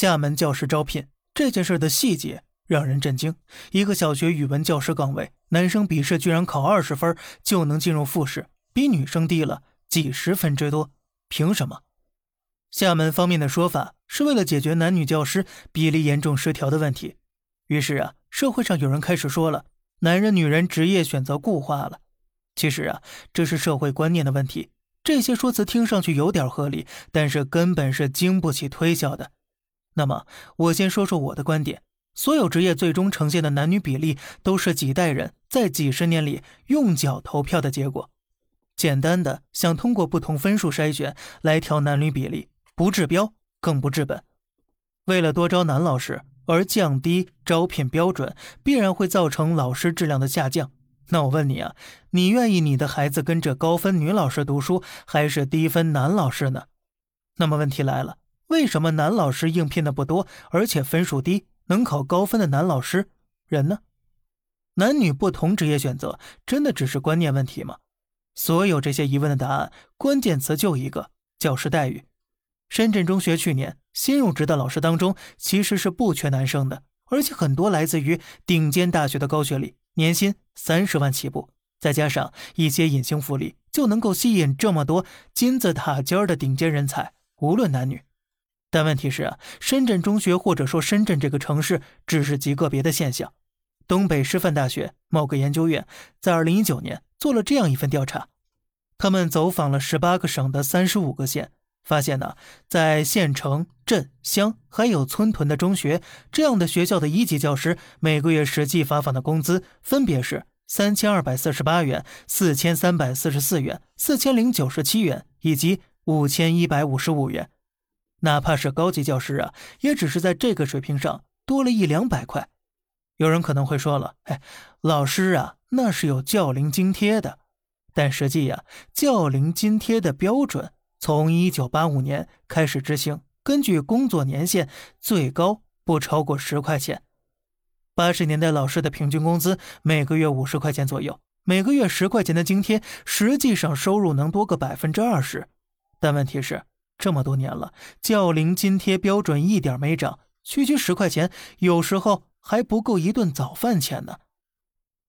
厦门教师招聘这件事的细节让人震惊：一个小学语文教师岗位，男生笔试居然考二十分就能进入复试，比女生低了几十分之多，凭什么？厦门方面的说法是为了解决男女教师比例严重失调的问题。于是啊，社会上有人开始说了，男人女人职业选择固化了。其实啊，这是社会观念的问题。这些说辞听上去有点合理，但是根本是经不起推敲的。那么，我先说说我的观点：所有职业最终呈现的男女比例，都是几代人在几十年里用脚投票的结果。简单的想通过不同分数筛选来调男女比例，不治标更不治本。为了多招男老师而降低招聘标准，必然会造成老师质量的下降。那我问你啊，你愿意你的孩子跟着高分女老师读书，还是低分男老师呢？那么问题来了，为什么男老师应聘的不多，而且分数低，能考高分的男老师人呢？男女不同职业选择，真的只是观念问题吗？所有这些疑问的答案，关键词就一个：教师待遇。深圳中学去年新入职的老师当中，其实是不缺男生的，而且很多来自于顶尖大学的高学历。年薪三十万起步，再加上一些隐形福利，就能够吸引这么多金字塔尖的顶尖人才，无论男女。但问题是啊，深圳中学或者说深圳这个城市只是极个别的现象。东北师范大学某个研究院在二零一九年做了这样一份调查，他们走访了十八个省的三十五个县。发现呢，在县城、镇、乡还有村屯的中学，这样的学校的一级教师每个月实际发放的工资分别是三千二百四十八元、四千三百四十四元、四千零九十七元以及五千一百五十五元。哪怕是高级教师啊，也只是在这个水平上多了一两百块。有人可能会说了，哎，老师啊，那是有教龄津贴的，但实际呀，教龄津贴的标准。从一九八五年开始执行，根据工作年限，最高不超过十块钱。八十年代老师的平均工资每个月五十块钱左右，每个月十块钱的津贴，实际上收入能多个百分之二十。但问题是，这么多年了，教龄津贴标准一点没涨，区区十块钱，有时候还不够一顿早饭钱呢。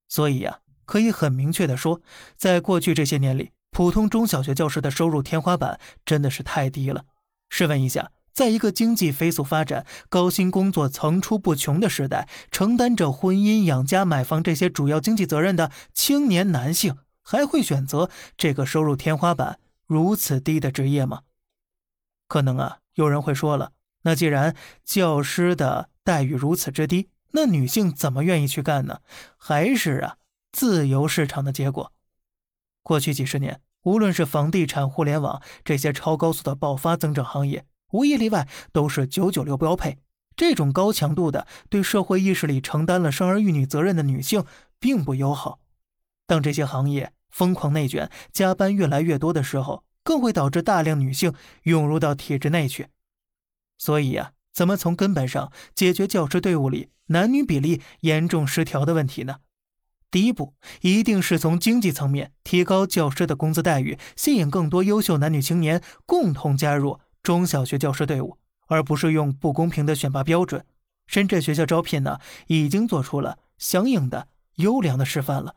所以呀，可以很明确的说，在过去这些年里。普通中小学教师的收入天花板真的是太低了。试问一下，在一个经济飞速发展、高薪工作层出不穷的时代，承担着婚姻、养家、买房这些主要经济责任的青年男性，还会选择这个收入天花板如此低的职业吗？可能啊，有人会说了，那既然教师的待遇如此之低，那女性怎么愿意去干呢？还是啊，自由市场的结果。过去几十年，无论是房地产、互联网这些超高速的爆发增长行业，无一例外都是九九六标配。这种高强度的对社会意识里承担了生儿育女责任的女性并不友好。当这些行业疯狂内卷、加班越来越多的时候，更会导致大量女性涌入到体制内去。所以呀，怎么从根本上解决教师队伍里男女比例严重失调的问题呢？第一步一定是从经济层面提高教师的工资待遇，吸引更多优秀男女青年共同加入中小学教师队伍，而不是用不公平的选拔标准。深圳学校招聘呢，已经做出了相应的优良的示范了。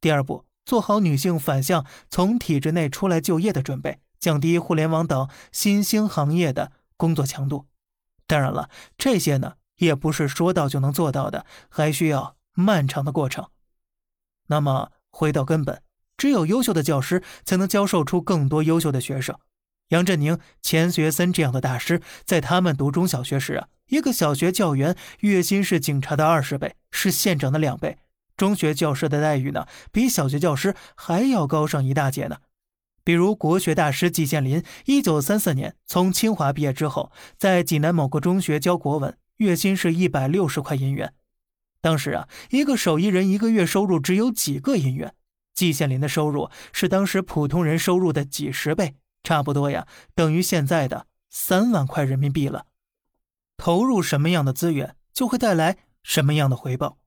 第二步，做好女性反向从体制内出来就业的准备，降低互联网等新兴行业的工作强度。当然了，这些呢也不是说到就能做到的，还需要漫长的过程。那么回到根本，只有优秀的教师才能教授出更多优秀的学生。杨振宁、钱学森这样的大师，在他们读中小学时啊，一个小学教员月薪是警察的二十倍，是县长的两倍。中学教师的待遇呢，比小学教师还要高上一大截呢。比如国学大师季羡林，一九三四年从清华毕业之后，在济南某个中学教国文，月薪是一百六十块银元。当时啊，一个手艺人一个月收入只有几个银元，季羡林的收入是当时普通人收入的几十倍，差不多呀，等于现在的三万块人民币了。投入什么样的资源，就会带来什么样的回报。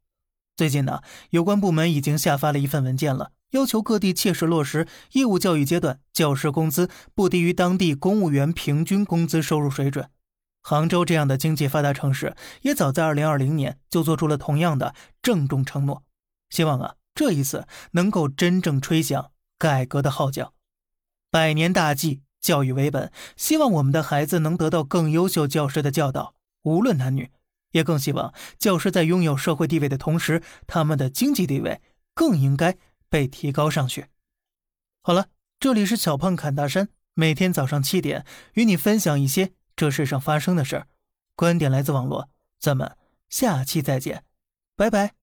最近呢，有关部门已经下发了一份文件了，要求各地切实落实义务教育阶段教师工资不低于当地公务员平均工资收入水准。杭州这样的经济发达城市，也早在二零二零年就做出了同样的郑重承诺。希望啊，这一次能够真正吹响改革的号角。百年大计，教育为本，希望我们的孩子能得到更优秀教师的教导，无论男女。也更希望教师在拥有社会地位的同时，他们的经济地位更应该被提高上去。好了，这里是小胖侃大山，每天早上七点与你分享一些。这世上发生的事儿，观点来自网络，咱们下期再见，拜拜。